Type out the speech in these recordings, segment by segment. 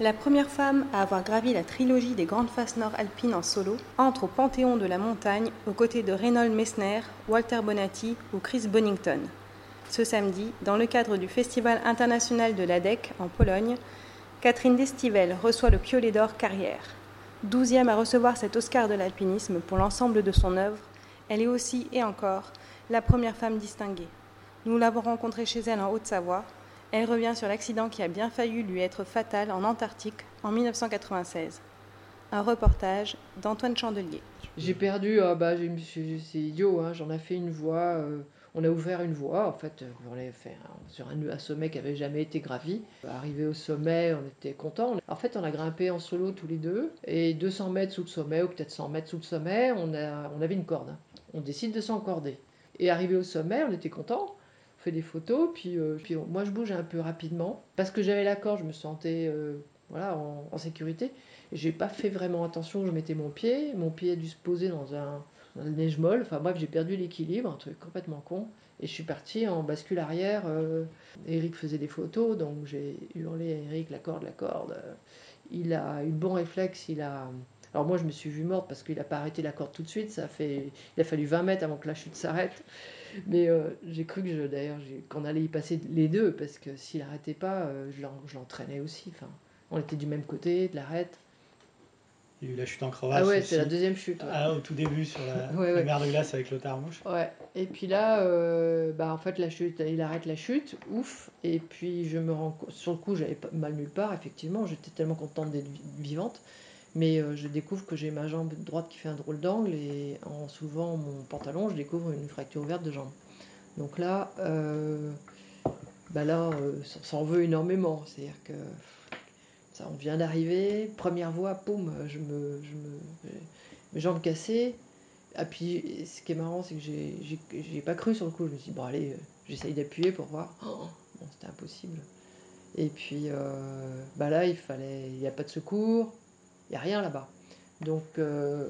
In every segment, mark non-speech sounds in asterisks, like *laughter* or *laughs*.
La première femme à avoir gravi la trilogie des grandes faces nord alpines en solo entre au panthéon de la montagne aux côtés de Reynold Messner, Walter Bonatti ou Chris Bonington. Ce samedi, dans le cadre du Festival international de l'ADEC en Pologne, Catherine Destivelle reçoit le Piolet d'Or Carrière. Douzième à recevoir cet Oscar de l'alpinisme pour l'ensemble de son œuvre, elle est aussi et encore la première femme distinguée. Nous l'avons rencontrée chez elle en Haute-Savoie elle revient sur l'accident qui a bien failli lui être fatal en Antarctique en 1996. Un reportage d'Antoine Chandelier. J'ai perdu, ah bah, c'est idiot, hein, j'en ai fait une voie, euh, on a ouvert une voie, en fait, on l'avait fait sur un, sommet qui avait jamais été gravi. Arrivé au sommet, on était content. En fait, on a grimpé en solo tous les deux, et 200 mètres sous le sommet, ou peut-être 100 mètres sous le sommet, on, on avait une corde. On décide de s'encorder. Et arrivé au sommet, on était content fait des photos, puis, euh, moi je bouge un peu rapidement. Parce que j'avais la corde, je me sentais euh, voilà, en, sécurité. J'ai pas fait vraiment attention, je mettais mon pied, mon pied a dû se poser dans un, dans neige molle, enfin bref, j'ai perdu l'équilibre, un truc complètement con. Et je suis parti en bascule arrière. Euh, Eric faisait des photos, donc j'ai hurlé à Eric la corde, la corde. Il a eu le bon réflexe, il a. Alors moi je me suis vue morte parce qu'il n'a pas arrêté la corde tout de suite, ça a fait. Il a fallu 20 mètres avant que la chute s'arrête. Mais euh, j'ai cru que d'ailleurs qu'on allait y passer les deux parce que s'il n'arrêtait pas, euh, je l'entraînais aussi. Enfin, on était du même côté de l'arête. Il y a eu la chute en crevasse. Ah ouais, c'est la deuxième chute. Ah, au tout début sur la, *laughs* mer de glace avec le Mouche. Ouais. Et puis là, euh, bah en fait la chute, il arrête la chute, ouf. Et puis je me rends sur le coup, j'avais mal nulle part. Effectivement, j'étais tellement contente d'être vivante. Mais euh, je découvre que j'ai ma jambe droite qui fait un drôle d'angle et en soulevant mon pantalon, je découvre une fracture ouverte de jambe. Donc là, euh, bah là euh, ça, en veut énormément. C'est-à-dire que ça, on vient d'arriver, première voie, poum, je me, je me, mes jambes cassées. Et ah, puis ce qui est marrant, c'est que j'ai pas cru sur le coup. Je me suis dit, bon, allez, j'essaye d'appuyer pour voir. Oh, bon, c'était impossible. Et puis bah là, il fallait, il n'y a pas de secours il n'y a rien là-bas. Donc, euh,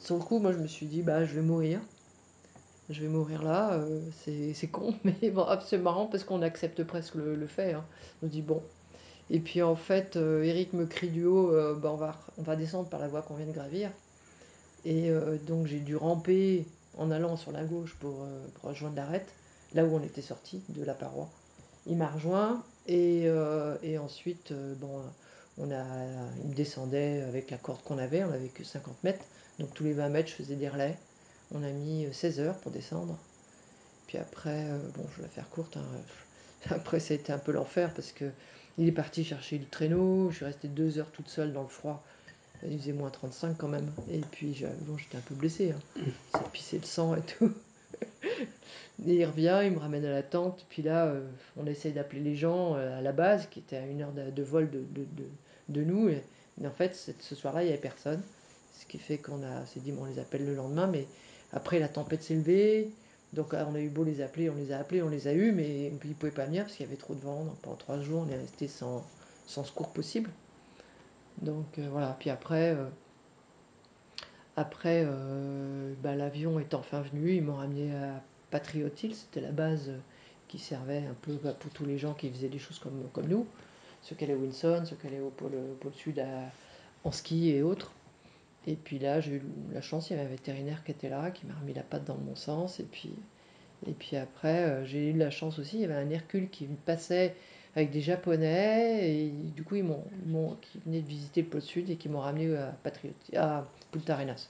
sur le coup, moi, je me suis dit, bah, je vais mourir. Je vais mourir là, euh, c'est con, *laughs* mais bon, c'est marrant parce qu'on accepte presque le, fait. Hein. On dit, bon. Et puis, en fait, euh, Eric me crie du haut, bah, on, va, on va descendre par la voie qu'on vient de gravir. Et donc, j'ai dû ramper en allant sur la gauche pour, rejoindre l'arête, là où on était sorti de la paroi. Il m'a rejoint et, et ensuite, bon on a, il me descendait avec la corde qu'on avait, on n'avait que 50 mètres, donc tous les 20 mètres je faisais des relais. On a mis 16 heures pour descendre. Puis après, euh, bon, je vais la faire courte, hein, *laughs* après ça a été un peu l'enfer parce que il est parti chercher le traîneau, je suis restée deux heures toute seule dans le froid. Il faisait moins 35 quand même. Et puis bon, j'étais un peu blessée. Hein. Ça pissait le sang et tout. Et il revient, il me ramène à la tente. Puis là, euh, on essaye d'appeler les gens euh, à la base, qui était à une heure de, vol de, de nous. Et, en fait, ce soir-là, il n'y avait personne. Ce qui fait qu'on s'est dit, bon, on les appelle le lendemain. Mais après, la tempête s'est levée. Donc, on a eu beau les appeler, on les a appelés, on les a eus, mais ils ne pouvaient pas venir parce qu'il y avait trop de vent. Donc, pendant trois jours, on est resté sans, sans secours possible. Donc, euh, voilà. Puis après, euh, après euh, bah, l'avion est enfin venu. Ils m'ont ramené à Patriot C'était la base qui servait un peu bah, pour tous les gens qui faisaient des choses comme, comme nous ceux qui allaient à Winson, ceux qui allaient au pôle, sud en ski et autres. Et puis là, j'ai eu la chance, il y avait un vétérinaire qui était là, qui m'a remis la patte dans mon sens. Et puis, et puis après, euh, j'ai eu la chance aussi, il y avait un Hercule qui passait avec des Japonais, et du coup, ils m'ont, qui venaient de visiter le pôle sud et qui m'ont ramené à, Patriot, à Punta Arenas.